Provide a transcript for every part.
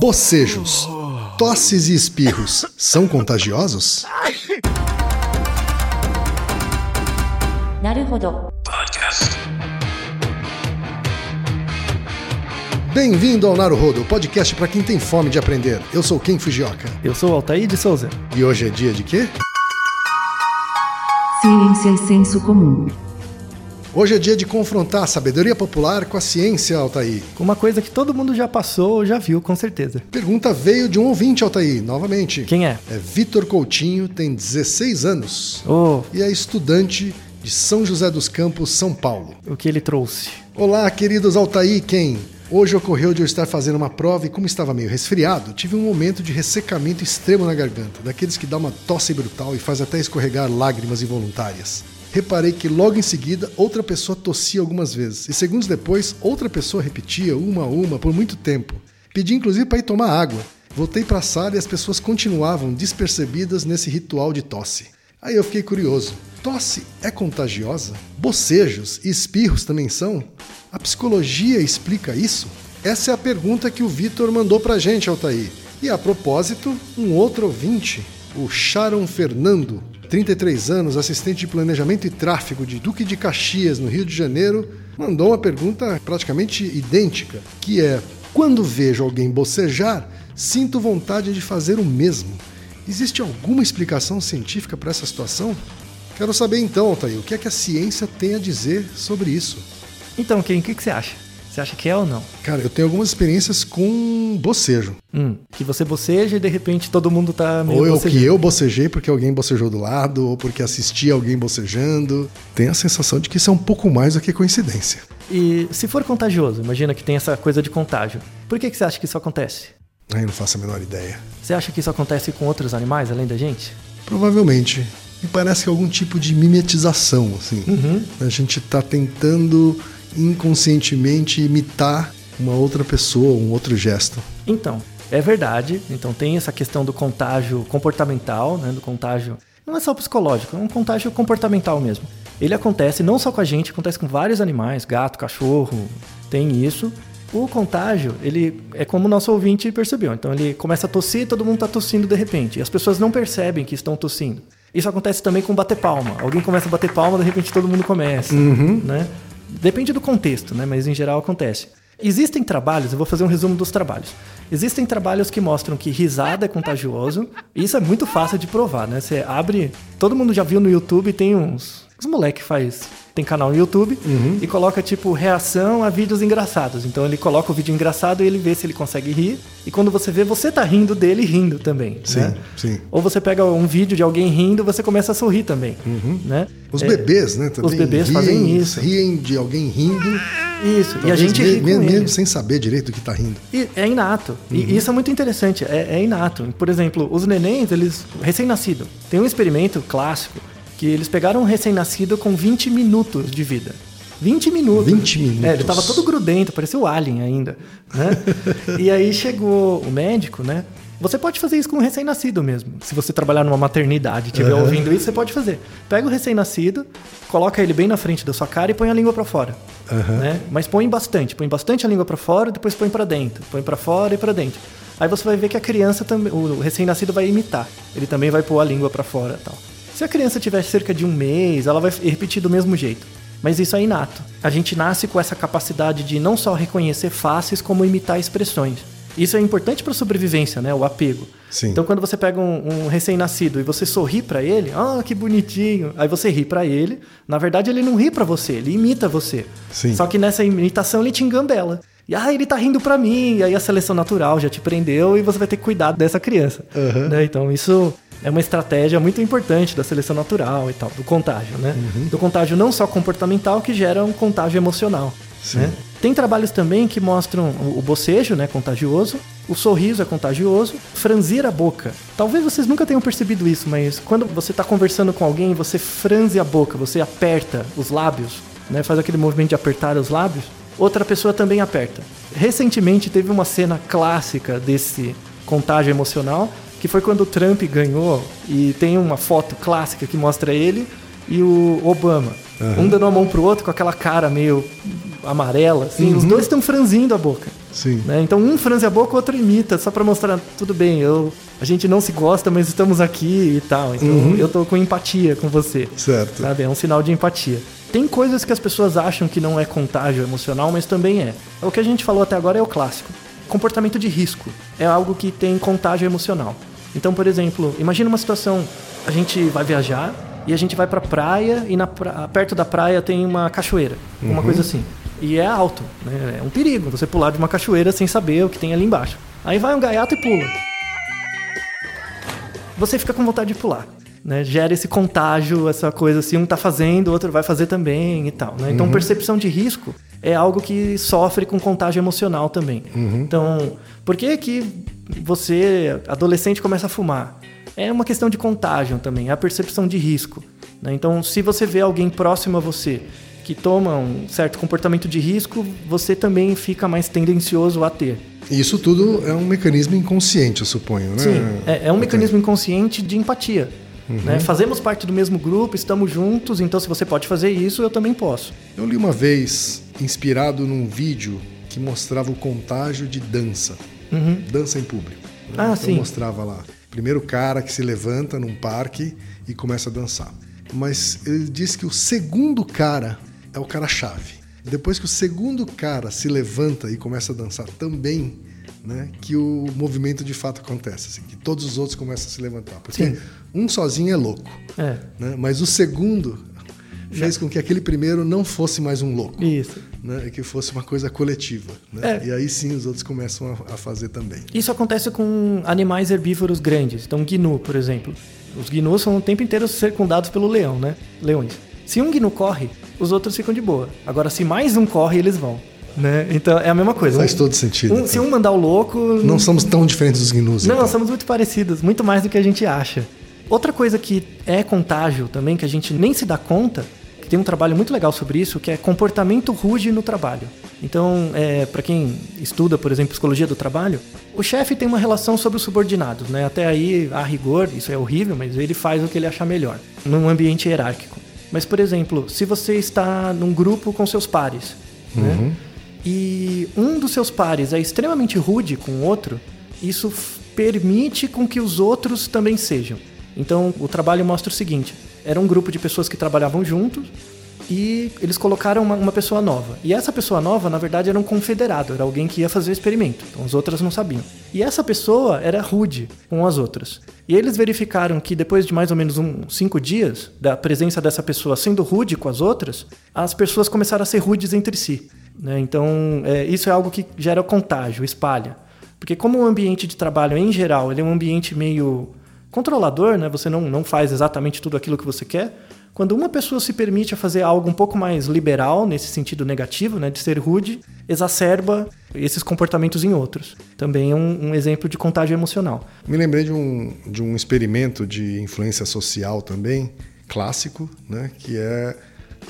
Bocejos, tosses e espirros são contagiosos? Podcast. Bem-vindo ao Naruhodo, podcast para quem tem fome de aprender. Eu sou Ken Fujioka. Eu sou Altair de Souza. E hoje é dia de quê? Ciência e senso comum. Hoje é dia de confrontar a sabedoria popular com a ciência, Altair. Uma coisa que todo mundo já passou ou já viu, com certeza. Pergunta veio de um ouvinte, Altair, novamente. Quem é? É Vitor Coutinho, tem 16 anos Oh, e é estudante de São José dos Campos, São Paulo. o que ele trouxe. Olá, queridos Altair, quem? Hoje ocorreu de eu estar fazendo uma prova e, como estava meio resfriado, tive um momento de ressecamento extremo na garganta, daqueles que dá uma tosse brutal e faz até escorregar lágrimas involuntárias. Reparei que logo em seguida outra pessoa tossia algumas vezes e segundos depois outra pessoa repetia uma a uma por muito tempo. Pedi inclusive para ir tomar água. Voltei para a sala e as pessoas continuavam despercebidas nesse ritual de tosse. Aí eu fiquei curioso. Tosse é contagiosa? Bocejos e espirros também são? A psicologia explica isso? Essa é a pergunta que o Vitor mandou pra gente, Altair. E a propósito, um outro ouvinte, o Sharon Fernando, 33 anos, assistente de planejamento e tráfego de Duque de Caxias, no Rio de Janeiro, mandou uma pergunta praticamente idêntica, que é: quando vejo alguém bocejar, sinto vontade de fazer o mesmo. Existe alguma explicação científica para essa situação? Quero saber então, Altair, o que é que a ciência tem a dizer sobre isso? Então, Ken, o que você acha? Você acha que é ou não? Cara, eu tenho algumas experiências com bocejo. Hum, que você boceja e de repente todo mundo tá meio Ou eu bocejando. que eu bocejei porque alguém bocejou do lado, ou porque assisti alguém bocejando. Tenho a sensação de que isso é um pouco mais do que coincidência. E se for contagioso, imagina que tem essa coisa de contágio. Por que, que você acha que isso acontece? Eu não faço a menor ideia. Você acha que isso acontece com outros animais além da gente? Provavelmente. Me parece que é algum tipo de mimetização, assim. A gente tá tentando inconscientemente imitar uma outra pessoa, um outro gesto. Então, é verdade. Então tem essa questão do contágio comportamental, né? Do contágio. Não é só psicológico, é um contágio comportamental mesmo. Ele acontece não só com a gente, acontece com vários animais, gato, cachorro, tem isso. O contágio, ele é como o nosso ouvinte percebeu. Então ele começa a tossir e todo mundo está tossindo de repente. E as pessoas não percebem que estão tossindo. Isso acontece também com bater palma. Alguém começa a bater palma, de repente todo mundo começa. Né? Depende do contexto, né? mas em geral acontece. Existem trabalhos, eu vou fazer um resumo dos trabalhos. Existem trabalhos que mostram que risada é contagioso. Isso é muito fácil de provar, né? Você abre. Todo mundo já viu no YouTube, tem uns. Os moleque faz. Tem canal no YouTube e coloca tipo reação a vídeos engraçados. Então ele coloca o vídeo engraçado e ele vê se ele consegue rir. E quando você vê, você tá rindo dele rindo também. Sim, né? sim. Ou você pega um vídeo de alguém rindo, você começa a sorrir também. Né? Os É, bebês, né? Também Os bebês riem, fazem isso. Riem de alguém rindo. Isso. E a gente ri mesmo, mesmo sem saber direito do que tá rindo. E é inato. E isso é muito interessante, é, é inato. Por exemplo, os nenéns, eles. Recém-nascido. Tem um experimento clássico que eles pegaram um recém-nascido com 20 minutos de vida. 20 minutos. 20 minutos. É, ele tava todo grudento, parecia o Alien ainda. Né? e aí chegou o médico, né? Você pode fazer isso com um recém-nascido mesmo. Se você trabalhar numa maternidade e estiver Aham. ouvindo isso, você pode fazer. Pega o recém-nascido, coloca ele bem na frente da sua cara e põe a língua pra fora. Né? Mas põe bastante, põe bastante a língua pra fora, depois põe pra dentro, põe pra fora e pra dentro. Aí você vai ver que a criança também, o recém-nascido vai imitar. Ele também vai pôr a língua pra fora, e tal. Se a criança tiver cerca de um mês, ela vai repetir do mesmo jeito. Mas isso é inato. A gente nasce com essa capacidade de não só reconhecer faces, como imitar expressões. Isso é importante para sobrevivência, né? O apego. Sim. Então, quando você pega um, um recém-nascido e você sorri para ele, ah, que bonitinho. Aí você ri para ele. Na verdade, ele não ri para você, ele imita você. Sim. Só que nessa imitação ele te engambela. E ah, ele tá rindo para mim. E aí a seleção natural já te prendeu e você vai ter que cuidar dessa criança. Aham. Né? Então, isso é uma estratégia muito importante da seleção natural e tal, do contágio, né? Uhum. Do contágio não só comportamental, que gera um contágio emocional. Né? Tem trabalhos também que mostram o o bocejo, né, contagioso, o sorriso é contagioso, franzir a boca. Talvez vocês nunca tenham percebido isso, mas quando você está conversando com alguém, você franze a boca, você aperta os lábios, né, faz aquele movimento de apertar os lábios, outra pessoa também aperta. Recentemente teve uma cena clássica desse contágio emocional, que foi quando o Trump ganhou e tem uma foto clássica que mostra ele e o Obama. Um dando a mão pro outro com aquela cara meio amarela, assim. Os dois estão franzindo a boca. Sim. né? Então um franze a boca, o outro imita, só pra mostrar, tudo bem, eu, a gente não se gosta, mas estamos aqui e tal. Então eu tô com empatia com você. Certo. Sabe? É um sinal de empatia. Tem coisas que as pessoas acham que não é contágio emocional, mas também é. O que a gente falou até agora é o clássico. Comportamento de risco é algo que tem contágio emocional. Então, por exemplo, imagina uma situação, a gente vai viajar e a gente vai pra praia e na pra- perto da praia tem uma cachoeira, uma coisa assim. E é alto, né? É um perigo você pular de uma cachoeira sem saber o que tem ali embaixo. Aí vai um gaiato e pula você fica com vontade de pular. Né? Gera esse contágio, essa coisa assim, um tá fazendo, o outro vai fazer também e tal. Né? Então, percepção de risco é algo que sofre com contágio emocional também. Então, por que que você, adolescente, começa a fumar? É uma questão de contágio também, é a percepção de risco. né? Então, se você vê alguém próximo a você que toma um certo comportamento de risco, você também fica mais tendencioso a ter. Isso tudo é um mecanismo inconsciente, eu suponho, né? Sim, é, é um mecanismo inconsciente de empatia. Uhum. né? Fazemos parte do mesmo grupo, estamos juntos, então se você pode fazer isso, eu também posso. Eu li uma vez, inspirado num vídeo que mostrava o contágio de dança. Dança em público. né? Uhum. Ah, então sim. mostrava lá. Primeiro cara que se levanta num parque e começa a dançar. Mas ele disse que o segundo cara é o cara-chave. Depois que o segundo cara se levanta e começa a dançar também, né, que o movimento de fato acontece. Assim, que todos os outros começam a se levantar. Porque Sim. um sozinho é louco. É, né? Mas o segundo fez com que aquele primeiro não fosse mais um louco, isso. Né? Que fosse uma coisa coletiva, né? É. E aí sim os outros começam a, a fazer também. Isso acontece com animais herbívoros grandes. Então, gnu, por exemplo. Os gnus são o tempo inteiro circundados pelo leão, né? Leões. Se um gnu corre, os outros ficam de boa. Agora, se mais um corre, eles vão. Né? Então, é a mesma coisa. Faz Um- todo sentido, um- se um mandar o louco, Não somos tão diferentes dos gnus, Não, então. somos muito parecidos, muito mais do que a gente acha. Outra coisa que é contágio também, que a gente nem se dá conta, tem um trabalho muito legal sobre isso, que é comportamento rude no trabalho. Então, é, para quem estuda, por exemplo, psicologia do trabalho, o chefe tem uma relação sobre os subordinados, né? Até aí, a rigor, isso é horrível, mas ele faz o que ele achar melhor, num ambiente hierárquico. Mas, por exemplo, se você está num grupo com seus pares, né? e um dos seus pares é extremamente rude com o outro, isso permite com que os outros também sejam. Então, o trabalho mostra o seguinte: era um grupo de pessoas que trabalhavam juntos e eles colocaram uma, uma pessoa nova. E essa pessoa nova, na verdade, era um confederado, era alguém que ia fazer o experimento. Então, as outras não sabiam. E essa pessoa era rude com as outras. E eles verificaram que depois de mais ou menos uns cinco dias da presença dessa pessoa sendo rude com as outras, as pessoas começaram a ser rudes entre si. né? Então, é, isso é algo que gera contágio, espalha. Porque como o ambiente de trabalho, em geral, ele é um ambiente meio controlador, né? Você não, não faz exatamente tudo aquilo que você quer. Quando uma pessoa se permite a fazer algo um pouco mais liberal, nesse sentido negativo, né, de ser rude, exacerba esses comportamentos em outros. Também é um, um exemplo de contágio emocional. Me lembrei de um, de um experimento de influência social também, clássico, né? Que é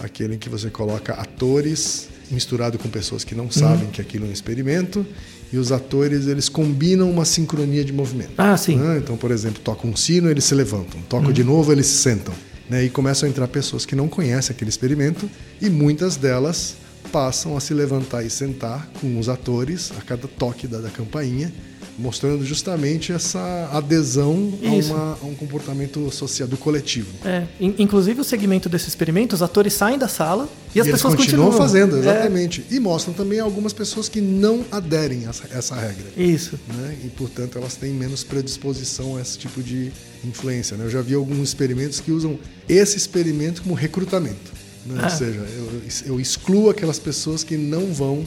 aquele em que você coloca atores misturado com pessoas que não sabem que aquilo é um experimento e os atores eles combinam uma sincronia de movimento. Ah, sim. né? Então, por exemplo, toca um sino, eles se levantam. Toca de novo, eles se sentam. Né? E começam a entrar pessoas que não conhecem aquele experimento e muitas delas passam a se levantar e sentar com os atores a cada toque da, da campainha, mostrando justamente essa adesão a, uma- a um comportamento social do coletivo. É, in- inclusive o segmento desse experimento, os atores saem da sala e as e eles pessoas continuam, fazendo, É, exatamente. E mostram também algumas pessoas que não aderem a essa, essa regra. isso. né? E, portanto, elas têm menos predisposição a esse tipo de influência. né? Eu já vi alguns experimentos que usam esse experimento como recrutamento. né? Ah. Ou seja, eu, eu excluo aquelas pessoas que não vão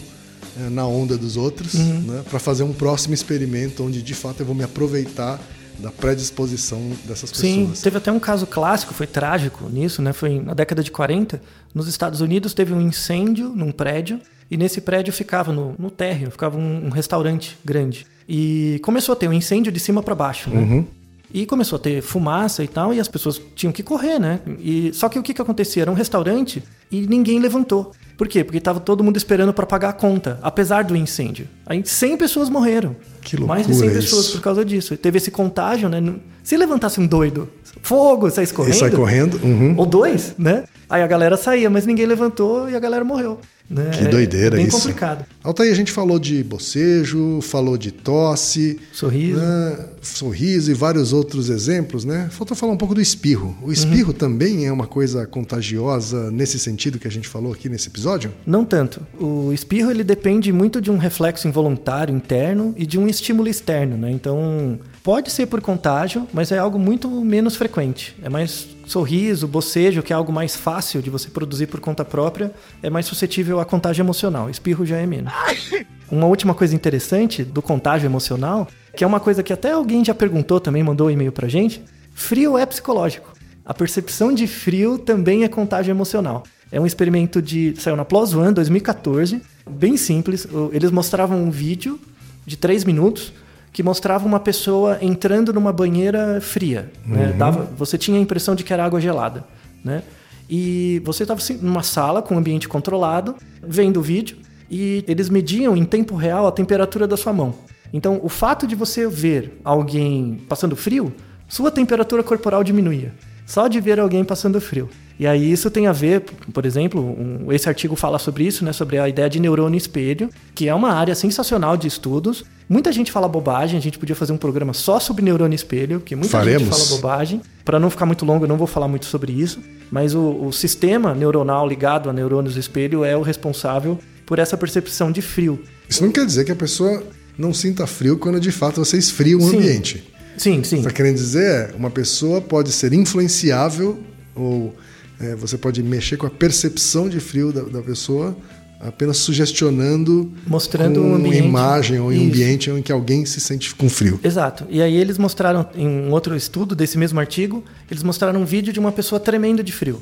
na onda dos outros Uhum. né? para fazer um próximo experimento onde, de fato, eu vou me aproveitar da predisposição dessas Sim, pessoas. teve até um caso clássico, foi trágico nisso, né? Foi na década de 40, nos Estados Unidos teve um incêndio num prédio e nesse prédio ficava no, no térreo, ficava um, um restaurante grande. E começou a ter um incêndio de cima para baixo, né? E começou a ter fumaça e tal, e as pessoas tinham que correr, né? E, só que o que, que acontecia? Era um restaurante e ninguém levantou. Por quê? Porque estava todo mundo esperando para pagar a conta, apesar do incêndio. Aí 100 pessoas morreram. Que Mais de 100 loucura pessoas isso. por causa disso. Teve esse contágio, né? Se levantasse um doido, fogo, sai correndo. sai correndo. uhum. Ou dois, né? Aí a galera saía, mas ninguém levantou e a galera morreu. Né? Que doideira é bem isso. complicado. Altair, a gente falou de bocejo, falou de tosse, Sorriso. né, sorriso e vários outros exemplos, né? Faltou falar um pouco do espirro. O espirro também é uma coisa contagiosa nesse sentido que a gente falou aqui nesse episódio? Não tanto. O espirro ele depende muito de um reflexo involuntário interno e de um estímulo externo, né? Então, pode ser por contágio, mas é algo muito menos frequente. É mais sorriso, bocejo, que é algo mais fácil de você produzir por conta própria, é mais suscetível a contágio emocional. Espirro já é menos. Uma última coisa interessante do contágio emocional, que é uma coisa que até alguém já perguntou também, mandou um e-mail pra gente, frio é psicológico. A percepção de frio também é contágio emocional. É um experimento de. saiu na PLOS ONE 2014, bem simples. Eles mostravam um vídeo de 3 minutos que mostrava uma pessoa entrando numa banheira fria. né? Dava, você tinha a impressão de que era água gelada. Né? E você estava numa sala com um ambiente controlado, vendo o vídeo, e eles mediam em tempo real a temperatura da sua mão. Então, o fato de você ver alguém passando frio, sua temperatura corporal diminuía. Só de ver alguém passando frio. E aí isso tem a ver, por exemplo, um- esse artigo fala sobre isso, né, sobre a ideia de neurônio espelho, que é uma área sensacional de estudos. Muita gente fala bobagem, a gente podia fazer um programa só sobre neurônio espelho, que muita Faremos. gente fala bobagem. Para não ficar muito longo, eu não vou falar muito sobre isso, mas o, o sistema neuronal ligado a neurônios espelho é o responsável por essa percepção de frio. Isso não quer dizer que a pessoa não sinta frio quando de fato você esfria um Sim. ambiente. Sim, sim. Está querendo dizer, uma pessoa pode ser influenciável ou é, você pode mexer com a percepção de frio da, da pessoa apenas sugestionando Mostrando um ambiente. imagem ou um Isso. ambiente em que alguém se sente com frio. Exato. E aí eles mostraram, em um outro estudo desse mesmo artigo, eles mostraram um vídeo de uma pessoa tremendo de frio.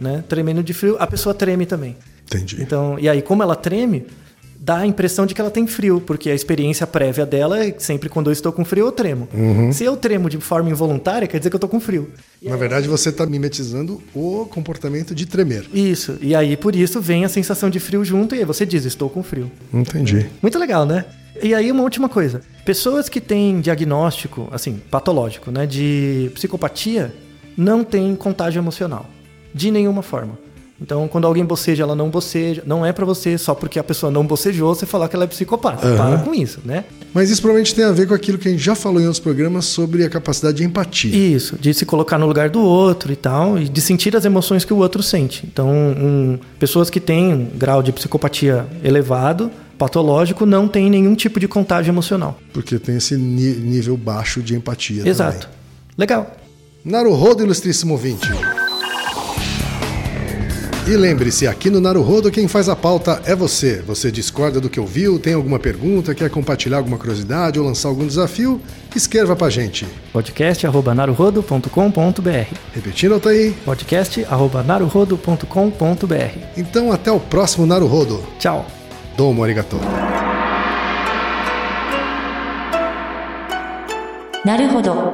Né? Tremendo de frio, a pessoa treme também. Entendi. Então, e aí, como ela treme, dá a impressão de que ela tem frio, porque a experiência prévia dela é sempre quando eu estou com frio, eu tremo. Uhum. Se eu tremo de forma involuntária, quer dizer que eu estou com frio. Na verdade, você está mimetizando o comportamento de tremer. Isso. E aí, por isso, vem a sensação de frio junto, e aí você diz, estou com frio. Entendi. Muito legal, né? E aí, uma última coisa. Pessoas que têm diagnóstico, assim, patológico, né, de psicopatia, não têm contágio emocional. De nenhuma forma. Então, quando alguém boceja, ela não boceja. Não é pra você, só porque a pessoa não bocejou, você falar que ela é psicopata. Aham. Para com isso, né? Mas isso provavelmente tem a ver com aquilo que a gente já falou em outros programas sobre a capacidade de empatia. Isso, de se colocar no lugar do outro e tal, e de sentir as emoções que o outro sente. Então, um, pessoas que têm um grau de psicopatia elevado, patológico, não têm nenhum tipo de contágio emocional. Porque tem esse nível baixo de empatia Exato. também. Legal. Naruhodo, ilustríssimo ouvinte. E lembre-se, aqui no Naruhodo quem faz a pauta é você. Você discorda do que ouviu, tem alguma pergunta, quer compartilhar alguma curiosidade ou lançar algum desafio? Escreva pra gente. podcast.naruhodo.com.br Repetindo, Altair. podcast.naruhodo.com.br Então até o próximo Naruhodo. Tchau! Domo arigato. なるほど。